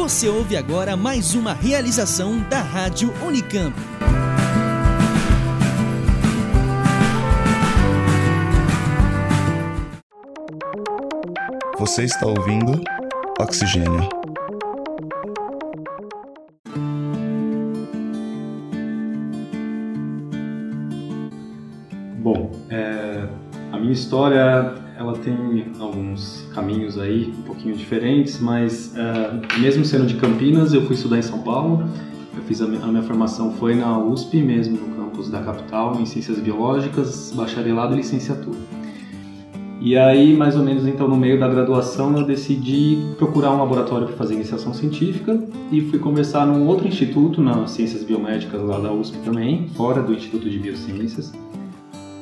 Você ouve agora mais uma realização da Rádio Unicamp. Você está ouvindo Oxigênio. Bom, é, a minha história tem alguns caminhos aí um pouquinho diferentes, mas é, mesmo sendo de Campinas, eu fui estudar em São Paulo. Eu fiz a minha, a minha formação foi na USP mesmo, no campus da capital, em Ciências Biológicas, bacharelado e licenciatura. E aí, mais ou menos então no meio da graduação, eu decidi procurar um laboratório para fazer iniciação científica e fui conversar num outro instituto, na Ciências Biomédicas lá da USP também, fora do Instituto de Biociências.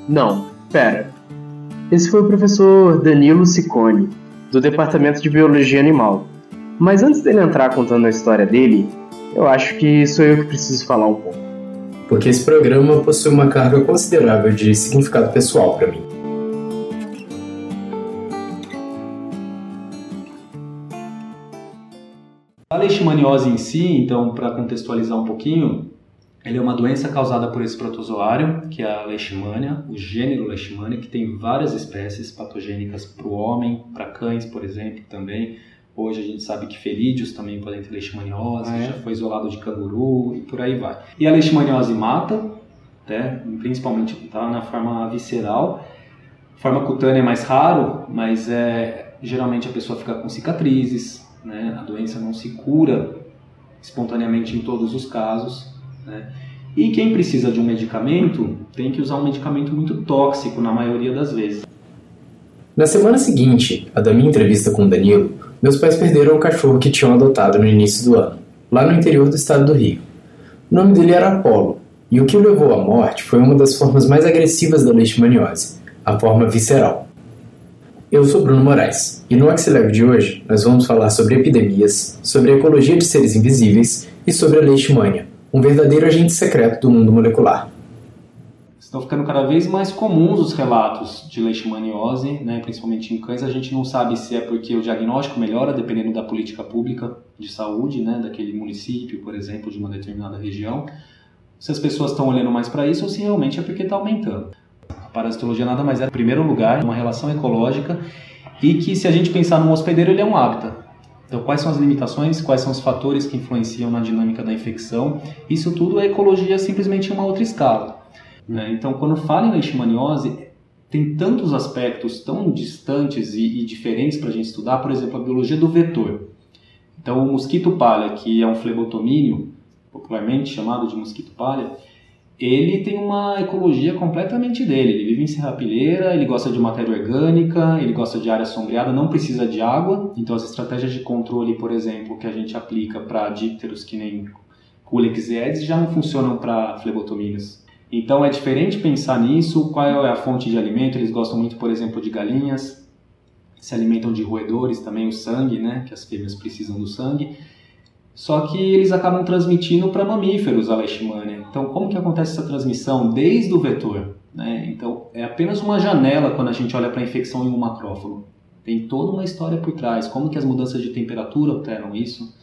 Não, pera. Esse foi o professor Danilo Ciccone, do Departamento de Biologia Animal. Mas antes dele entrar contando a história dele, eu acho que sou eu que preciso falar um pouco. Porque esse programa possui uma carga considerável de significado pessoal para mim. A leishmaniose em si, então, para contextualizar um pouquinho, ele é uma doença causada por esse protozoário, que é a leishmania, o gênero leishmania, que tem várias espécies patogênicas para o homem, para cães, por exemplo, também. Hoje a gente sabe que felídeos também podem ter leishmaniose, ah, é? já foi isolado de canguru e por aí vai. E a leishmaniose mata, né, principalmente tá na forma visceral. Forma cutânea é mais raro, mas é, geralmente a pessoa fica com cicatrizes, né? A doença não se cura espontaneamente em todos os casos. Né? E quem precisa de um medicamento tem que usar um medicamento muito tóxico na maioria das vezes. Na semana seguinte, a da minha entrevista com o Danilo, meus pais perderam o cachorro que tinham adotado no início do ano, lá no interior do estado do Rio. O nome dele era Apolo, e o que o levou à morte foi uma das formas mais agressivas da leishmaniose, a forma visceral. Eu sou Bruno Moraes e no Axilab de hoje nós vamos falar sobre epidemias, sobre a ecologia de seres invisíveis e sobre a leishmania, um verdadeiro agente secreto do mundo molecular. Estão ficando cada vez mais comuns os relatos de leishmaniose, né, principalmente em cães. A gente não sabe se é porque o diagnóstico melhora dependendo da política pública de saúde, né, daquele município, por exemplo, de uma determinada região. Se as pessoas estão olhando mais para isso ou se realmente é porque está aumentando. A parasitologia nada mais é, em primeiro lugar, uma relação ecológica e que, se a gente pensar num hospedeiro, ele é um hábitat. Então, quais são as limitações, quais são os fatores que influenciam na dinâmica da infecção? Isso tudo é ecologia simplesmente em uma outra escala. Né? Então, quando fala em leishmaniose, tem tantos aspectos tão distantes e, e diferentes para a gente estudar, por exemplo, a biologia do vetor. Então, o mosquito palha, que é um flebotomínio, popularmente chamado de mosquito palha, ele tem uma ecologia completamente dele. Ele vive em serrapilheira, ele gosta de matéria orgânica, ele gosta de área sombreada, não precisa de água. Então, as estratégias de controle, por exemplo, que a gente aplica para dípteros que nem Culex e já não funcionam para flebotomínios. Então, é diferente pensar nisso. Qual é a fonte de alimento? Eles gostam muito, por exemplo, de galinhas, se alimentam de roedores, também o sangue, né? Que as fêmeas precisam do sangue. Só que eles acabam transmitindo para mamíferos a leishmania. Então, como que acontece essa transmissão desde o vetor? Né? Então, é apenas uma janela quando a gente olha para a infecção em um macrófago. Tem toda uma história por trás. Como que as mudanças de temperatura alteram isso?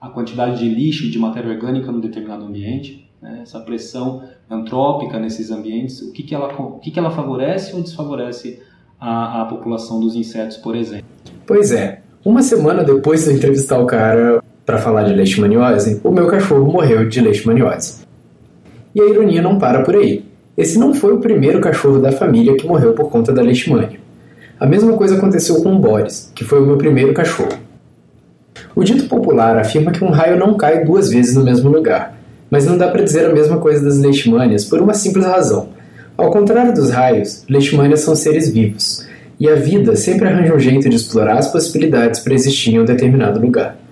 A quantidade de lixo e de matéria orgânica num determinado ambiente, né? essa pressão antrópica nesses ambientes, o que, que, ela, o que, que ela favorece ou desfavorece a, a população dos insetos, por exemplo? Pois é. Uma semana depois de entrevistar o cara, para falar de leishmaniose, o meu cachorro morreu de leishmaniose. E a ironia não para por aí. Esse não foi o primeiro cachorro da família que morreu por conta da leishmania. A mesma coisa aconteceu com o Boris, que foi o meu primeiro cachorro. O dito popular afirma que um raio não cai duas vezes no mesmo lugar, mas não dá para dizer a mesma coisa das leishmanias por uma simples razão. Ao contrário dos raios, leishmanias são seres vivos, e a vida sempre arranja um jeito de explorar as possibilidades para existir em um determinado lugar.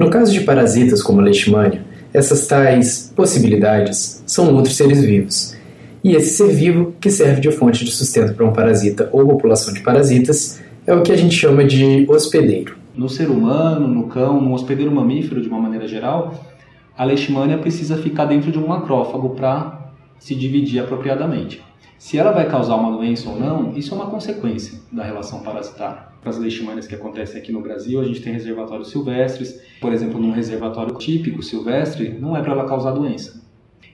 No caso de parasitas como a leishmania, essas tais possibilidades são outros seres vivos. E esse ser vivo, que serve de fonte de sustento para um parasita ou população de parasitas, é o que a gente chama de hospedeiro. No ser humano, no cão, no hospedeiro mamífero de uma maneira geral, a leishmania precisa ficar dentro de um macrófago para se dividir apropriadamente. Se ela vai causar uma doença ou não, isso é uma consequência da relação parasitária. As leishmanias que acontecem aqui no Brasil, a gente tem reservatórios silvestres. Por exemplo, num reservatório típico silvestre, não é para ela causar doença.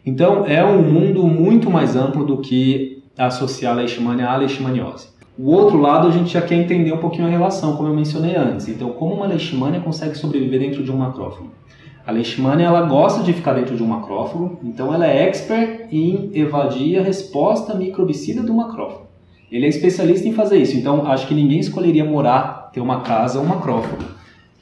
Então, é um mundo muito mais amplo do que associar a leishmania à leishmaniose. O outro lado, a gente já quer entender um pouquinho a relação, como eu mencionei antes. Então, como uma leishmania consegue sobreviver dentro de um macrófago? A leishmania ela gosta de ficar dentro de um macrófago, então ela é expert em evadir a resposta microbicida do macrófago. Ele é especialista em fazer isso, então acho que ninguém escolheria morar, ter uma casa ou um macrófago.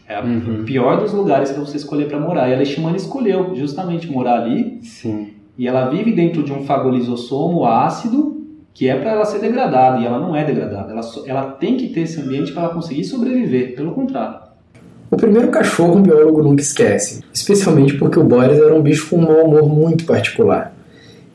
É uhum. o pior dos lugares para você escolher para morar. E a leishmania escolheu justamente morar ali. Sim. E ela vive dentro de um fagolisossomo ácido, que é para ela ser degradada, e ela não é degradada. Ela, ela tem que ter esse ambiente para ela conseguir sobreviver, pelo contrário. O primeiro cachorro um biólogo nunca esquece, especialmente porque o Boris era um bicho com um mau humor muito particular.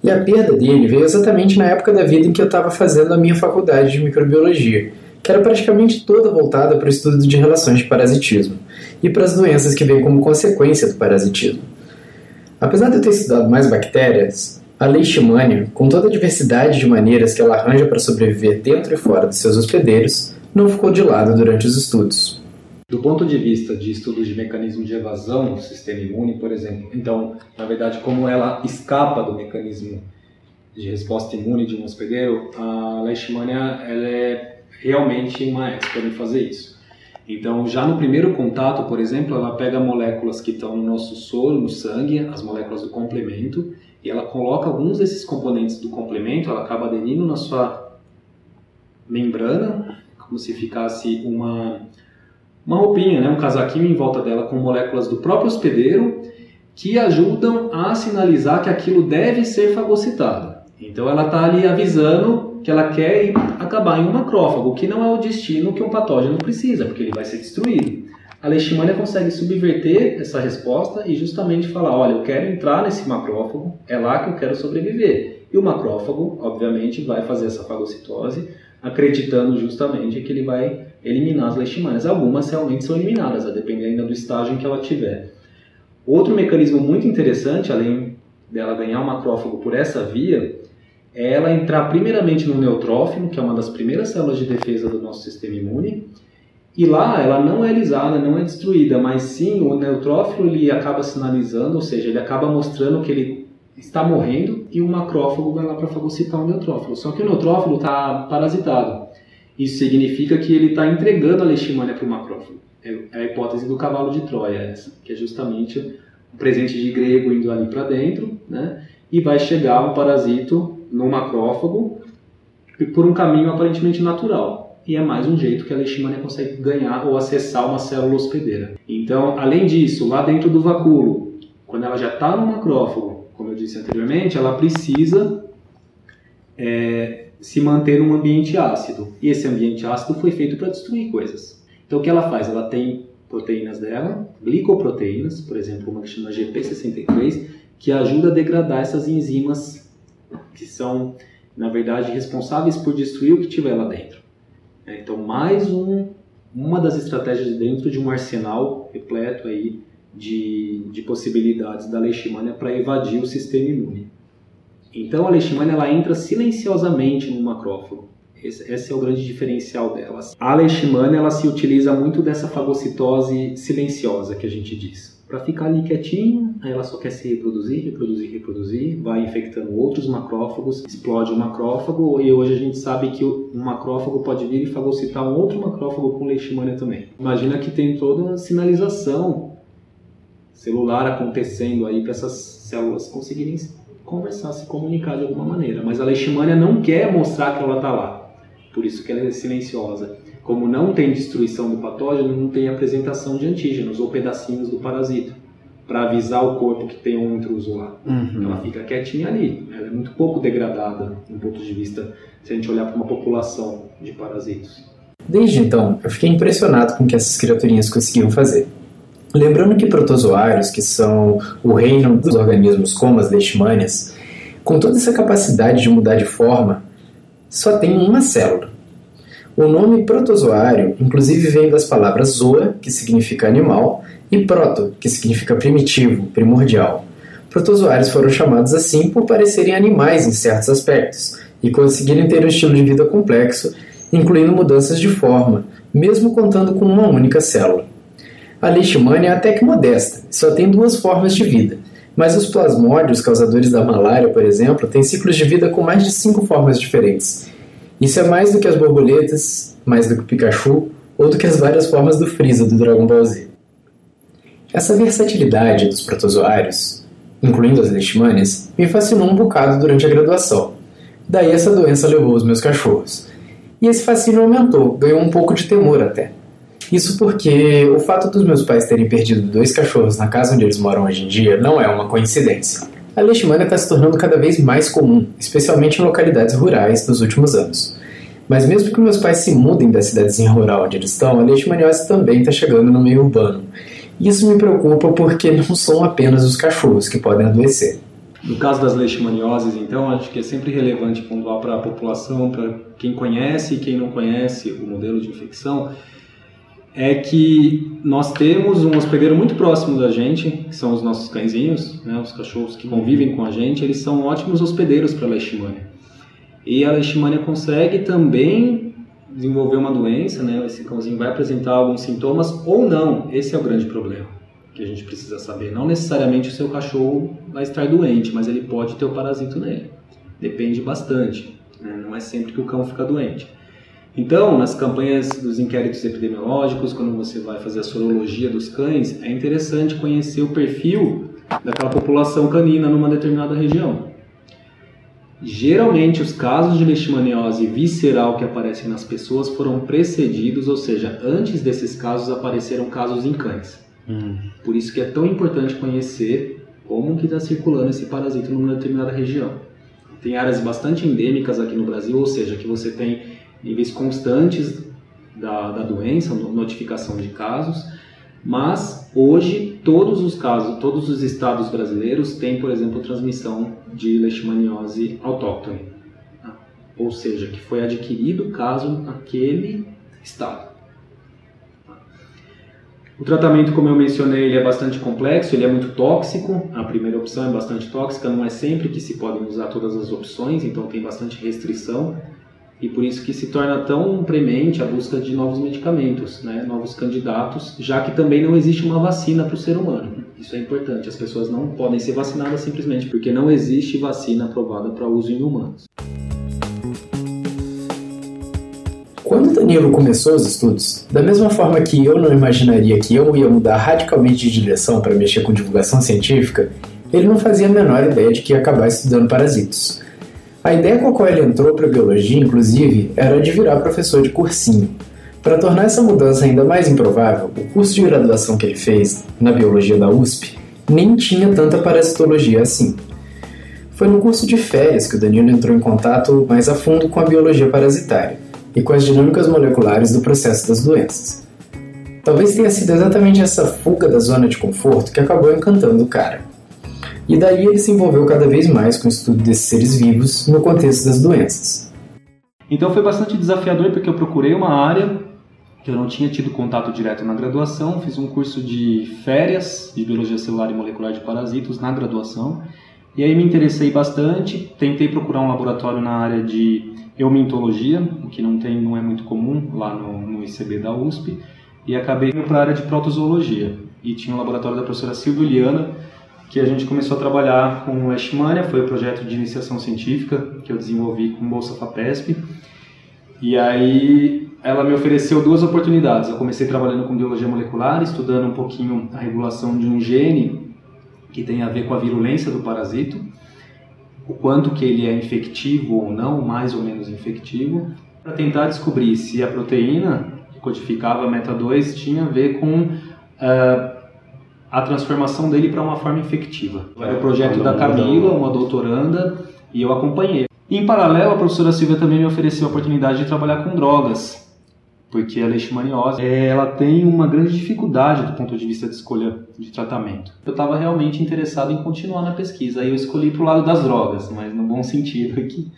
E a perda dele veio exatamente na época da vida em que eu estava fazendo a minha faculdade de microbiologia, que era praticamente toda voltada para o estudo de relações de parasitismo e para as doenças que vêm como consequência do parasitismo. Apesar de eu ter estudado mais bactérias, a leishmania, com toda a diversidade de maneiras que ela arranja para sobreviver dentro e fora de seus hospedeiros, não ficou de lado durante os estudos. Do ponto de vista de estudos de mecanismo de evasão do sistema imune, por exemplo, então, na verdade, como ela escapa do mecanismo de resposta imune de um hospedeiro, a leishmania ela é realmente uma expert em fazer isso. Então, já no primeiro contato, por exemplo, ela pega moléculas que estão no nosso soro, no sangue, as moléculas do complemento, e ela coloca alguns desses componentes do complemento, ela acaba aderindo na sua membrana, como se ficasse uma uma roupinha, né, um casaquinho em volta dela com moléculas do próprio hospedeiro que ajudam a sinalizar que aquilo deve ser fagocitado. Então ela está ali avisando que ela quer acabar em um macrófago, que não é o destino que um patógeno precisa, porque ele vai ser destruído. A leishmania consegue subverter essa resposta e justamente falar, olha, eu quero entrar nesse macrófago, é lá que eu quero sobreviver. E o macrófago, obviamente, vai fazer essa fagocitose, acreditando justamente que ele vai eliminar as leishmanias. Algumas realmente são eliminadas, a depender ainda do estágio em que ela tiver. Outro mecanismo muito interessante, além dela ganhar o macrófago por essa via, é ela entrar primeiramente no neutrófilo, que é uma das primeiras células de defesa do nosso sistema imune, e lá ela não é lisada, não é destruída, mas sim o neutrófilo ele acaba sinalizando, ou seja, ele acaba mostrando que ele está morrendo e o macrófago vai lá para fagocitar o neutrófilo. Só que o neutrófilo está parasitado. Isso significa que ele está entregando a leishmania para o macrófago. É, é a hipótese do cavalo de Troia, essa, que é justamente um presente de grego indo ali para dentro, né? E vai chegar um parasito no macrófago por um caminho aparentemente natural. E é mais um jeito que a leishmania consegue ganhar ou acessar uma célula hospedeira. Então, além disso, lá dentro do vacúolo, quando ela já está no macrófago, como eu disse anteriormente, ela precisa é, se manter num ambiente ácido. E esse ambiente ácido foi feito para destruir coisas. Então o que ela faz? Ela tem proteínas dela, glicoproteínas, por exemplo, uma que chama GP63, que ajuda a degradar essas enzimas que são, na verdade, responsáveis por destruir o que tiver lá dentro. É, então, mais um, uma das estratégias dentro de um arsenal repleto aí de, de possibilidades da leishmania para evadir o sistema imune. Então a leishmania ela entra silenciosamente no macrófago. Esse, esse, é o grande diferencial dela. A leishmania ela se utiliza muito dessa fagocitose silenciosa que a gente diz. Para ficar ali quietinho, aí ela só quer se reproduzir, reproduzir, reproduzir, vai infectando outros macrófagos, explode o macrófago e hoje a gente sabe que um macrófago pode vir e fagocitar um outro macrófago com leishmania também. Imagina que tem toda uma sinalização celular acontecendo aí para essas células conseguirem conversar, se comunicar de alguma maneira. Mas a leishmania não quer mostrar que ela está lá. Por isso que ela é silenciosa. Como não tem destruição do patógeno, não tem apresentação de antígenos ou pedacinhos do parasito para avisar o corpo que tem um intruso lá. Uhum. Ela fica quietinha ali. Ela é muito pouco degradada, do ponto de vista se a gente olhar para uma população de parasitos. Desde então, eu fiquei impressionado com o que essas criaturinhas conseguiam fazer. Lembrando que protozoários, que são o reino dos organismos como as leishmanias, com toda essa capacidade de mudar de forma, só tem uma célula. O nome protozoário, inclusive, vem das palavras zoa, que significa animal, e proto, que significa primitivo, primordial. Protozoários foram chamados assim por parecerem animais em certos aspectos e conseguirem ter um estilo de vida complexo incluindo mudanças de forma, mesmo contando com uma única célula. A leishmania é até que modesta, só tem duas formas de vida, mas os plasmódios causadores da malária, por exemplo, têm ciclos de vida com mais de cinco formas diferentes. Isso é mais do que as borboletas, mais do que o Pikachu ou do que as várias formas do Freeza do Dragon Ball Z. Essa versatilidade dos protozoários, incluindo as leishmanias, me fascinou um bocado durante a graduação. Daí essa doença levou os meus cachorros. E esse fascínio aumentou, ganhou um pouco de temor até. Isso porque o fato dos meus pais terem perdido dois cachorros na casa onde eles moram hoje em dia não é uma coincidência. A leishmania está se tornando cada vez mais comum, especialmente em localidades rurais nos últimos anos. Mas mesmo que meus pais se mudem da cidadezinha rural onde eles estão, a leishmaniose também está chegando no meio urbano. Isso me preocupa porque não são apenas os cachorros que podem adoecer. No caso das leishmanioses, então, acho que é sempre relevante pontuar para a população, para quem conhece e quem não conhece o modelo de infecção, é que nós temos um hospedeiro muito próximo da gente, que são os nossos cãezinhos, né, os cachorros que convivem com a gente, eles são ótimos hospedeiros para a leishmania. E a leishmania consegue também desenvolver uma doença, né, esse cãozinho vai apresentar alguns sintomas ou não, esse é o grande problema que a gente precisa saber. Não necessariamente o seu cachorro vai estar doente, mas ele pode ter o parasito nele. Depende bastante, né? não é sempre que o cão fica doente. Então, nas campanhas dos inquéritos epidemiológicos, quando você vai fazer a sorologia dos cães, é interessante conhecer o perfil daquela população canina numa determinada região. Geralmente, os casos de leishmaniose visceral que aparecem nas pessoas foram precedidos, ou seja, antes desses casos apareceram casos em cães. Hum. Por isso que é tão importante conhecer como que está circulando esse parasito numa determinada região. Tem áreas bastante endêmicas aqui no Brasil, ou seja, que você tem níveis constantes da, da doença, notificação de casos, mas hoje todos os casos, todos os estados brasileiros têm, por exemplo, transmissão de leishmaniose autóctone, ou seja, que foi adquirido o caso naquele estado. O tratamento, como eu mencionei, ele é bastante complexo, ele é muito tóxico. A primeira opção é bastante tóxica, não é sempre que se podem usar todas as opções, então tem bastante restrição e por isso que se torna tão premente a busca de novos medicamentos, né, novos candidatos, já que também não existe uma vacina para o ser humano. Isso é importante, as pessoas não podem ser vacinadas simplesmente porque não existe vacina aprovada para uso em humanos. Quando Danilo começou os estudos, da mesma forma que eu não imaginaria que eu ia mudar radicalmente de direção para mexer com divulgação científica, ele não fazia a menor ideia de que ia acabar estudando parasitos. A ideia com a qual ele entrou para a biologia, inclusive, era de virar professor de cursinho. Para tornar essa mudança ainda mais improvável, o curso de graduação que ele fez, na biologia da USP, nem tinha tanta parasitologia assim. Foi no curso de férias que o Danilo entrou em contato mais a fundo com a biologia parasitária e com as dinâmicas moleculares do processo das doenças. Talvez tenha sido exatamente essa fuga da zona de conforto que acabou encantando o cara. E daí ele se envolveu cada vez mais com o estudo desses seres vivos no contexto das doenças. Então foi bastante desafiador porque eu procurei uma área que eu não tinha tido contato direto na graduação, fiz um curso de férias de biologia celular e molecular de parasitos na graduação. E aí me interessei bastante, tentei procurar um laboratório na área de eumintologia, o que não tem, não é muito comum lá no, no ICB da USP, e acabei indo para a área de protozoologia. E tinha um laboratório da professora Silvia Liana, que a gente começou a trabalhar com o Leishmania, foi o projeto de iniciação científica que eu desenvolvi com Bolsa FAPESP. E aí ela me ofereceu duas oportunidades. Eu comecei trabalhando com biologia molecular, estudando um pouquinho a regulação de um gene que tem a ver com a virulência do parasito, o quanto que ele é infectivo ou não, mais ou menos infectivo, para tentar descobrir se a proteína que codificava a meta-2 tinha a ver com uh, a transformação dele para uma forma infectiva. Era o projeto da Camila, uma doutoranda, e eu acompanhei. Em paralelo, a professora Silvia também me ofereceu a oportunidade de trabalhar com drogas, porque a leishmaniose ela tem uma grande dificuldade do ponto de vista de escolha de tratamento. Eu estava realmente interessado em continuar na pesquisa, aí eu escolhi para o lado das drogas, mas no bom sentido aqui.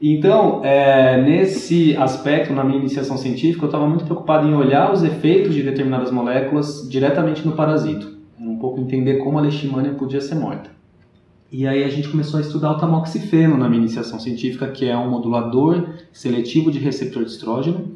Então, é, nesse aspecto, na minha iniciação científica, eu estava muito preocupado em olhar os efeitos de determinadas moléculas diretamente no parasito. Um pouco entender como a leishmania podia ser morta. E aí a gente começou a estudar o tamoxifeno na minha iniciação científica, que é um modulador seletivo de receptor de estrógeno,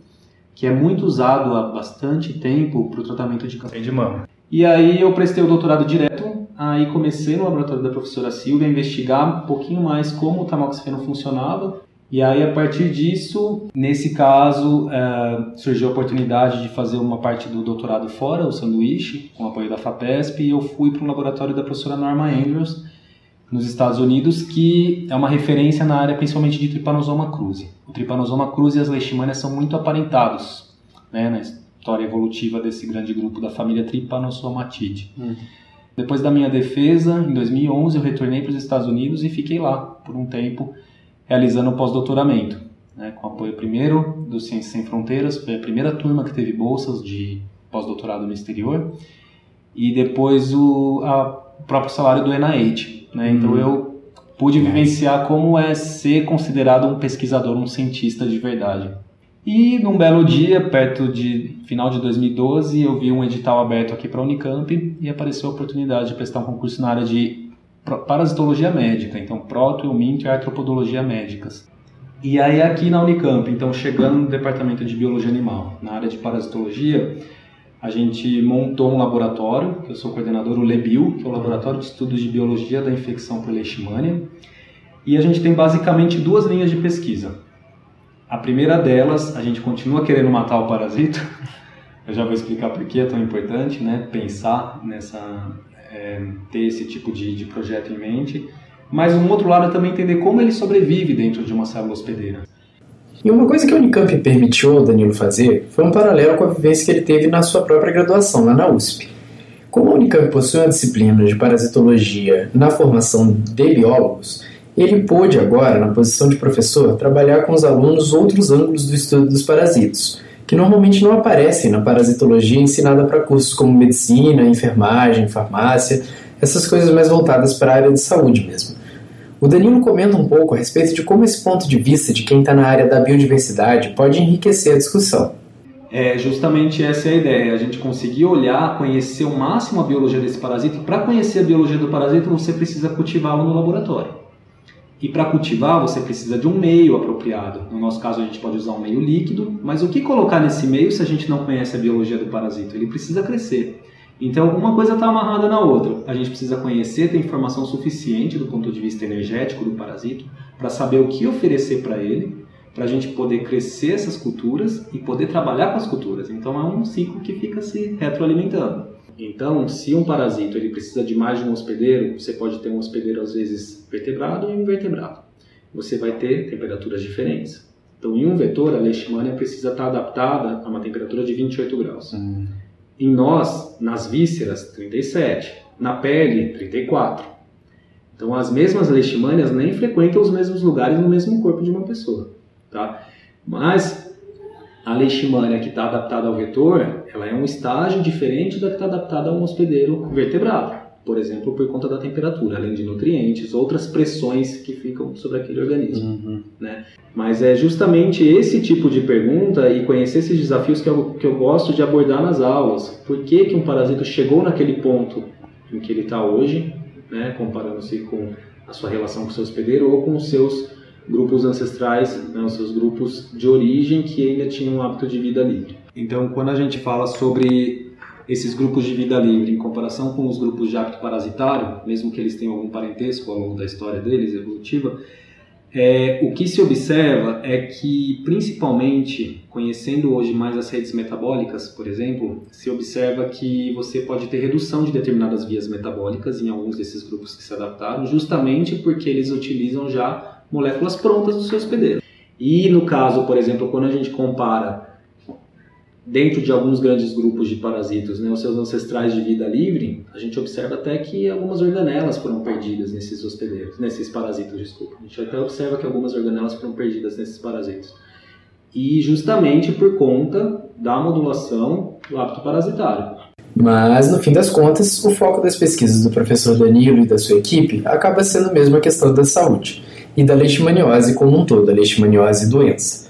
que é muito usado há bastante tempo para o tratamento de câncer de mama. E aí eu prestei o doutorado direto, aí comecei no laboratório da professora Silvia a investigar um pouquinho mais como o tamoxifeno funcionava. E aí a partir disso, nesse caso, é, surgiu a oportunidade de fazer uma parte do doutorado fora, o sanduíche, com apoio da FAPESP, e eu fui para o laboratório da professora Norma Andrews, nos Estados Unidos, que é uma referência na área principalmente de Trypanosoma cruzi. O Trypanosoma cruzi e as leishmanias são muito aparentados né, na história evolutiva desse grande grupo da família Trypanosomatidae. Hum. Depois da minha defesa, em 2011, eu retornei para os Estados Unidos e fiquei lá por um tempo realizando o pós-doutoramento, né, com apoio primeiro do Ciências Sem Fronteiras, foi a primeira turma que teve bolsas de pós-doutorado no exterior, e depois o, a, o próprio salário do NIH, né? Então uhum. eu pude vivenciar como é ser considerado um pesquisador, um cientista de verdade. E num belo dia, perto de final de 2012, eu vi um edital aberto aqui para a Unicamp e apareceu a oportunidade de prestar um concurso na área de parasitologia médica, então proto, minto e artropodologia médicas. E aí aqui na Unicamp, então chegando no departamento de biologia animal, na área de parasitologia, a gente montou um laboratório, que eu sou coordenador, o LEBIL, que é o Laboratório de Estudos de Biologia da Infecção por Leishmania. E a gente tem basicamente duas linhas de pesquisa. A primeira delas, a gente continua querendo matar o parasito. Eu já vou explicar por que é tão importante, né? Pensar nessa, é, ter esse tipo de, de projeto em mente. Mas um outro lado é também entender como ele sobrevive dentro de uma célula hospedeira. E uma coisa que a Unicamp permitiu ao Danilo fazer foi um paralelo com a vivência que ele teve na sua própria graduação lá na USP. Como a Unicamp possui uma disciplina de parasitologia na formação de biólogos, ele pôde agora, na posição de professor, trabalhar com os alunos outros ângulos do estudo dos parasitos, que normalmente não aparecem na parasitologia ensinada para cursos como medicina, enfermagem, farmácia, essas coisas mais voltadas para a área de saúde mesmo. O Danilo comenta um pouco a respeito de como esse ponto de vista de quem está na área da biodiversidade pode enriquecer a discussão. É justamente essa é a ideia, a gente conseguir olhar, conhecer o máximo a biologia desse parasita. Para conhecer a biologia do parasita, você precisa cultivá-lo no laboratório. E para cultivar, você precisa de um meio apropriado. No nosso caso, a gente pode usar um meio líquido, mas o que colocar nesse meio se a gente não conhece a biologia do parasita? Ele precisa crescer. Então, uma coisa está amarrada na outra. A gente precisa conhecer, ter informação suficiente do ponto de vista energético do parasito para saber o que oferecer para ele, para a gente poder crescer essas culturas e poder trabalhar com as culturas. Então, é um ciclo que fica se retroalimentando. Então, se um parasito ele precisa de mais de um hospedeiro, você pode ter um hospedeiro às vezes vertebrado e invertebrado. Você vai ter temperaturas diferentes. Então, em um vetor, a leishmania precisa estar adaptada a uma temperatura de 28 graus. Hum. Em nós, nas vísceras, 37. Na pele, 34. Então, as mesmas leishmanias nem frequentam os mesmos lugares no mesmo corpo de uma pessoa, tá? Mas a leishmania que está adaptada ao vetor, ela é um estágio diferente da que está adaptada a um hospedeiro vertebrado por exemplo, por conta da temperatura, além de nutrientes, outras pressões que ficam sobre aquele organismo. Uhum. Né? Mas é justamente esse tipo de pergunta e conhecer esses desafios que eu, que eu gosto de abordar nas aulas. Por que, que um parasito chegou naquele ponto em que ele está hoje, né? comparando-se com a sua relação com o seu hospedeiro ou com os seus grupos ancestrais, né? os seus grupos de origem que ainda tinham um hábito de vida livre. Então, quando a gente fala sobre esses grupos de vida livre, em comparação com os grupos de hábito parasitário, mesmo que eles tenham algum parentesco ao longo da história deles, evolutiva, é, o que se observa é que, principalmente, conhecendo hoje mais as redes metabólicas, por exemplo, se observa que você pode ter redução de determinadas vias metabólicas em alguns desses grupos que se adaptaram, justamente porque eles utilizam já moléculas prontas do seu hospedeiro. E no caso, por exemplo, quando a gente compara dentro de alguns grandes grupos de parasitos, né, os seus ancestrais de vida livre, a gente observa até que algumas organelas foram perdidas nesses hospedeiros, nesses parasitos, desculpa. A gente até observa que algumas organelas foram perdidas nesses parasitos. E justamente por conta da modulação do hábito parasitário. Mas, no fim das contas, o foco das pesquisas do professor Danilo e da sua equipe acaba sendo mesmo a questão da saúde e da leishmaniose como um todo, a leishmaniose doença.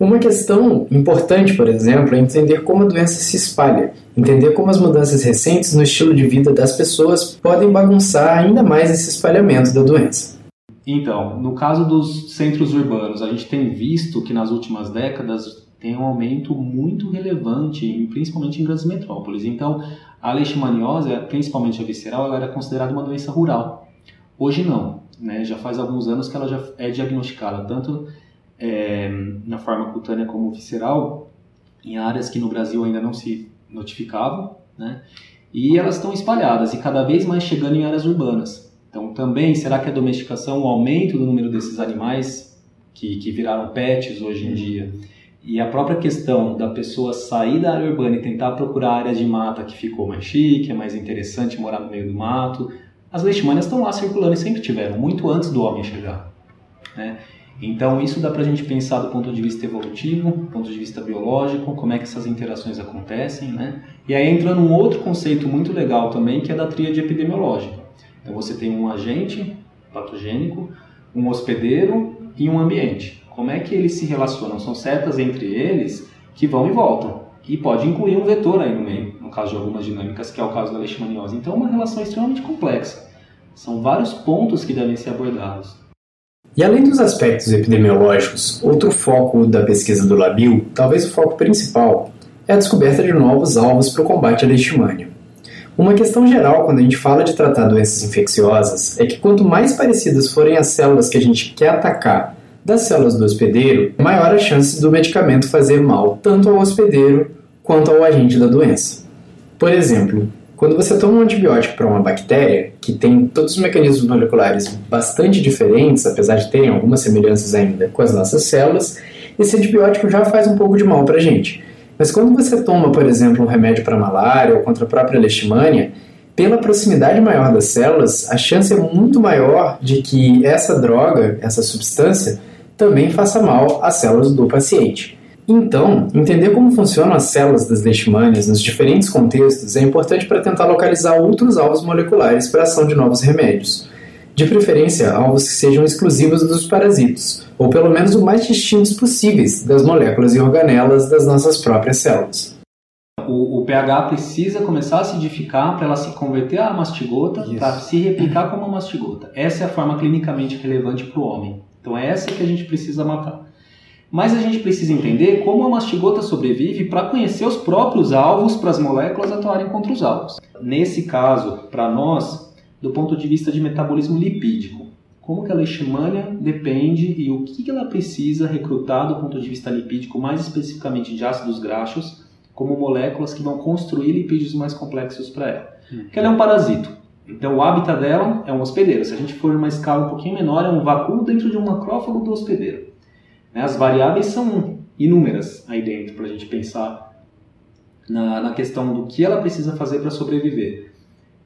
Uma questão importante, por exemplo, é entender como a doença se espalha, entender como as mudanças recentes no estilo de vida das pessoas podem bagunçar ainda mais esse espalhamento da doença. Então, no caso dos centros urbanos, a gente tem visto que nas últimas décadas tem um aumento muito relevante, principalmente em grandes metrópoles. Então, a leishmaniose, principalmente a visceral, ela era considerada uma doença rural. Hoje não, né? Já faz alguns anos que ela já é diagnosticada tanto é, na forma cutânea como visceral em áreas que no Brasil ainda não se notificavam, né? E elas estão espalhadas e cada vez mais chegando em áreas urbanas. Então, também, será que a domesticação, o aumento do número desses animais que, que viraram pets hoje em dia, e a própria questão da pessoa sair da área urbana e tentar procurar áreas de mata que ficou mais chique, é mais interessante morar no meio do mato, as leishmanias estão lá circulando e sempre tiveram, muito antes do homem chegar. Né? Então, isso dá para a gente pensar do ponto de vista evolutivo, do ponto de vista biológico, como é que essas interações acontecem, né? E aí entra num outro conceito muito legal também, que é da tríade epidemiológica. Então, você tem um agente patogênico, um hospedeiro e um ambiente. Como é que eles se relacionam? São setas entre eles que vão e voltam. E pode incluir um vetor aí no meio, no caso de algumas dinâmicas, que é o caso da leishmaniose. Então, é uma relação extremamente complexa. São vários pontos que devem ser abordados. E além dos aspectos epidemiológicos, outro foco da pesquisa do Labil, talvez o foco principal, é a descoberta de novos alvos para o combate à leishmania. Uma questão geral quando a gente fala de tratar doenças infecciosas é que quanto mais parecidas forem as células que a gente quer atacar das células do hospedeiro, maior a chance do medicamento fazer mal tanto ao hospedeiro quanto ao agente da doença. Por exemplo, quando você toma um antibiótico para uma bactéria, que tem todos os mecanismos moleculares bastante diferentes, apesar de terem algumas semelhanças ainda com as nossas células, esse antibiótico já faz um pouco de mal para a gente. Mas quando você toma, por exemplo, um remédio para malária ou contra a própria leishmania, pela proximidade maior das células, a chance é muito maior de que essa droga, essa substância, também faça mal às células do paciente. Então, entender como funcionam as células das leishmanias nos diferentes contextos é importante para tentar localizar outros alvos moleculares para a ação de novos remédios. De preferência, alvos que sejam exclusivos dos parasitos, ou pelo menos o mais distintos possíveis das moléculas e organelas das nossas próprias células. O, o pH precisa começar a acidificar para ela se converter a mastigota, para se replicar como uma mastigota. Essa é a forma clinicamente relevante para o homem. Então é essa que a gente precisa matar. Mas a gente precisa entender como a mastigota sobrevive para conhecer os próprios alvos para as moléculas atuarem contra os alvos. Nesse caso, para nós, do ponto de vista de metabolismo lipídico, como que a leishmania depende e o que ela precisa recrutar do ponto de vista lipídico, mais especificamente de ácidos graxos, como moléculas que vão construir lipídios mais complexos para ela. Uhum. Porque ela é um parasito. Então o hábitat dela é um hospedeiro. Se a gente for numa escala um pouquinho menor, é um vácuo dentro de um macrófago do hospedeiro. Né? As variáveis são inúmeras aí dentro para a gente pensar na, na questão do que ela precisa fazer para sobreviver.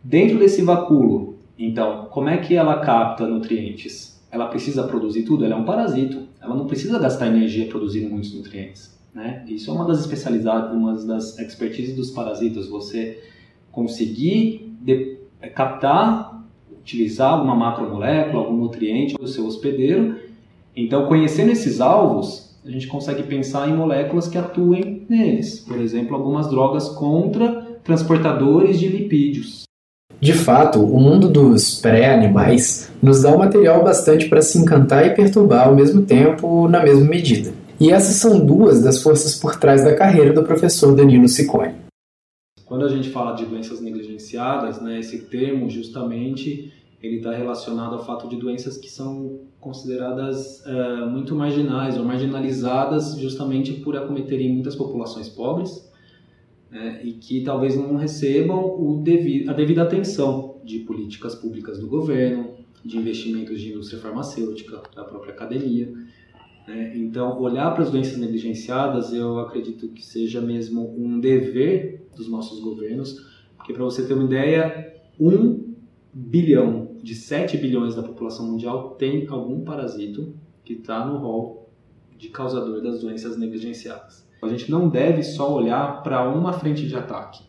Dentro desse vacúolo, então, como é que ela capta nutrientes? Ela precisa produzir tudo? Ela é um parasito. Ela não precisa gastar energia produzindo muitos nutrientes. Né? Isso é uma das especialidades, uma das expertises dos parasitas. Você conseguir de, é, captar, utilizar alguma macromolécula, algum nutriente do seu hospedeiro então, conhecendo esses alvos, a gente consegue pensar em moléculas que atuem neles. Por exemplo, algumas drogas contra transportadores de lipídios. De fato, o mundo dos pré-animais nos dá um material bastante para se encantar e perturbar ao mesmo tempo, na mesma medida. E essas são duas das forças por trás da carreira do professor Danilo Ciccone. Quando a gente fala de doenças negligenciadas, né, esse termo justamente ele está relacionado ao fato de doenças que são consideradas uh, muito marginais ou marginalizadas justamente por acometerem muitas populações pobres né, e que talvez não recebam devido, a devida atenção de políticas públicas do governo, de investimentos de indústria farmacêutica, da própria academia. Né. Então, olhar para as doenças negligenciadas, eu acredito que seja mesmo um dever dos nossos governos, porque para você ter uma ideia, um bilhão de 7 bilhões da população mundial tem algum parasito que está no rol de causador das doenças negligenciadas. A gente não deve só olhar para uma frente de ataque.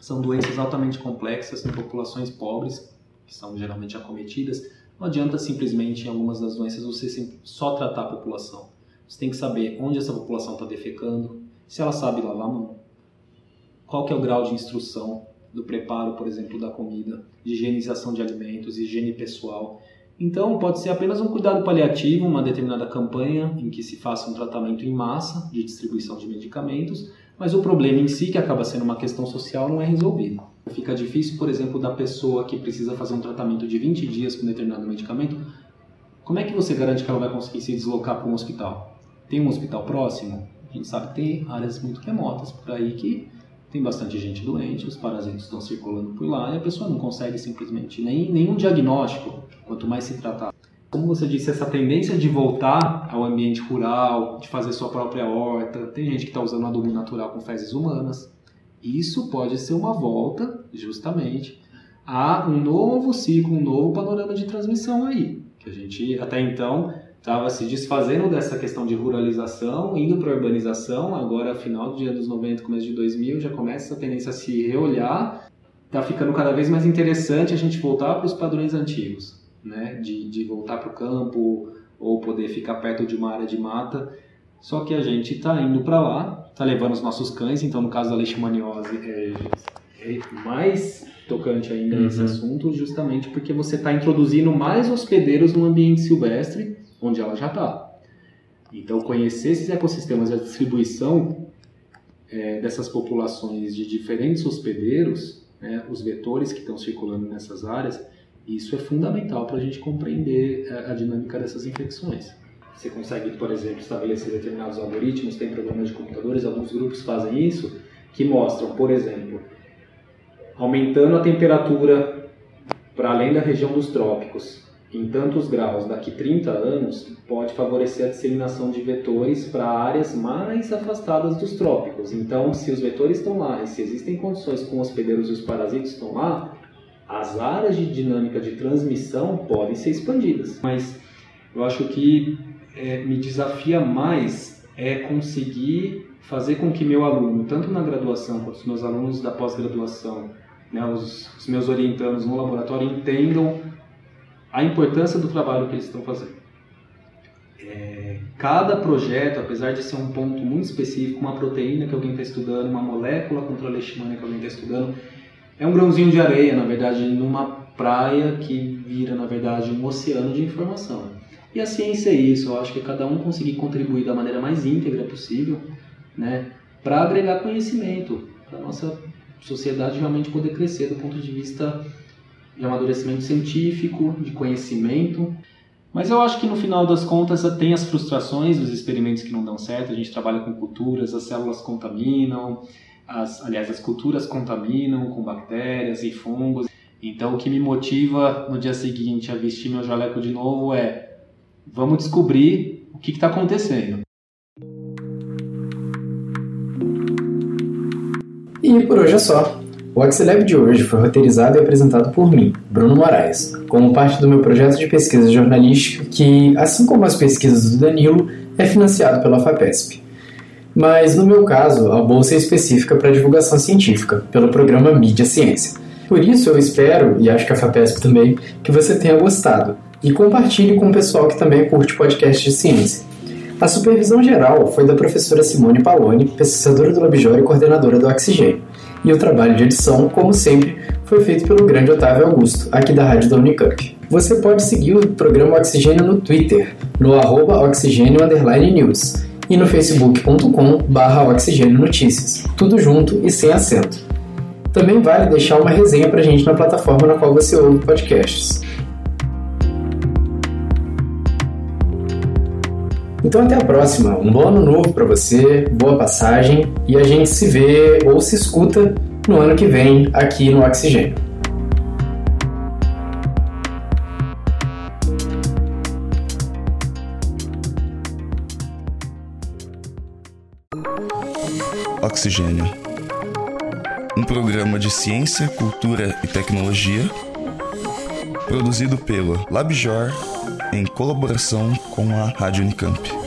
São doenças altamente complexas em populações pobres, que são geralmente acometidas. Não adianta simplesmente em algumas das doenças você só tratar a população. Você tem que saber onde essa população está defecando, se ela sabe lavar a mão, qual que é o grau de instrução do preparo, por exemplo, da comida, de higienização de alimentos, higiene pessoal. Então, pode ser apenas um cuidado paliativo, uma determinada campanha em que se faça um tratamento em massa de distribuição de medicamentos, mas o problema em si, que acaba sendo uma questão social, não é resolvido. Fica difícil, por exemplo, da pessoa que precisa fazer um tratamento de 20 dias com determinado medicamento, como é que você garante que ela vai conseguir se deslocar para um hospital? Tem um hospital próximo? A gente sabe que tem áreas muito remotas por aí que tem bastante gente doente, os parasitas estão circulando por lá e a pessoa não consegue simplesmente nem nenhum diagnóstico, quanto mais se tratar. Como você disse, essa tendência de voltar ao ambiente rural, de fazer sua própria horta, tem gente que está usando adubo natural com fezes humanas. Isso pode ser uma volta, justamente, a um novo ciclo, um novo panorama de transmissão aí. Que a gente até então estava se desfazendo dessa questão de ruralização, indo para a urbanização, agora final dos anos 90, começo de 2000, já começa essa tendência a se reolhar, está ficando cada vez mais interessante a gente voltar para os padrões antigos, né? de, de voltar para o campo ou poder ficar perto de uma área de mata, só que a gente está indo para lá, está levando os nossos cães, então no caso da leishmaniose é, é mais tocante ainda uhum. nesse assunto, justamente porque você está introduzindo mais hospedeiros no ambiente silvestre, onde ela já está. Então, conhecer esses ecossistemas e a distribuição é, dessas populações de diferentes hospedeiros, né, os vetores que estão circulando nessas áreas, isso é fundamental para a gente compreender a, a dinâmica dessas infecções. Você consegue, por exemplo, estabelecer determinados algoritmos, tem programas de computadores, alguns grupos fazem isso, que mostram, por exemplo, aumentando a temperatura para além da região dos trópicos, em tantos graus daqui 30 anos pode favorecer a disseminação de vetores para áreas mais afastadas dos trópicos. Então, se os vetores estão lá e se existem condições com os hospedeiros e os parasitas estão lá, as áreas de dinâmica de transmissão podem ser expandidas. Mas eu acho que é, me desafia mais é conseguir fazer com que meu aluno, tanto na graduação quanto os meus alunos da pós-graduação, né, os, os meus orientandos no laboratório entendam a importância do trabalho que eles estão fazendo. É, cada projeto, apesar de ser um ponto muito específico, uma proteína que alguém está estudando, uma molécula contra a leishmania que alguém está estudando, é um grãozinho de areia, na verdade, numa praia que vira, na verdade, um oceano de informação. E a ciência é isso, eu acho que cada um conseguir contribuir da maneira mais íntegra possível, né, para agregar conhecimento, para a nossa sociedade realmente poder crescer do ponto de vista de amadurecimento científico, de conhecimento. Mas eu acho que no final das contas tem as frustrações dos experimentos que não dão certo. A gente trabalha com culturas, as células contaminam, as, aliás, as culturas contaminam com bactérias e fungos. Então, o que me motiva no dia seguinte a vestir meu jaleco de novo é: vamos descobrir o que está acontecendo. E por hoje é só. O Axelab de hoje foi roteirizado e apresentado por mim, Bruno Moraes, como parte do meu projeto de pesquisa jornalística que, assim como as pesquisas do Danilo, é financiado pela FAPESP. Mas, no meu caso, a bolsa é específica para divulgação científica, pelo programa Mídia Ciência. Por isso, eu espero, e acho que a FAPESP também, que você tenha gostado e compartilhe com o pessoal que também curte podcast de ciência. A supervisão geral foi da professora Simone Paloni, pesquisadora do Labjor e coordenadora do Oxigênio e o trabalho de edição, como sempre, foi feito pelo grande Otávio Augusto, aqui da Rádio da Unicamp. Você pode seguir o programa Oxigênio no Twitter, no arroba oxigênio news, e no facebook.com barra oxigênio notícias, tudo junto e sem acento. Também vale deixar uma resenha pra gente na plataforma na qual você ouve podcasts. Então até a próxima. Um bom ano novo para você, boa passagem e a gente se vê ou se escuta no ano que vem aqui no Oxigênio. Oxigênio. Um programa de ciência, cultura e tecnologia produzido pelo LabJor em colaboração com a Rádio Unicamp.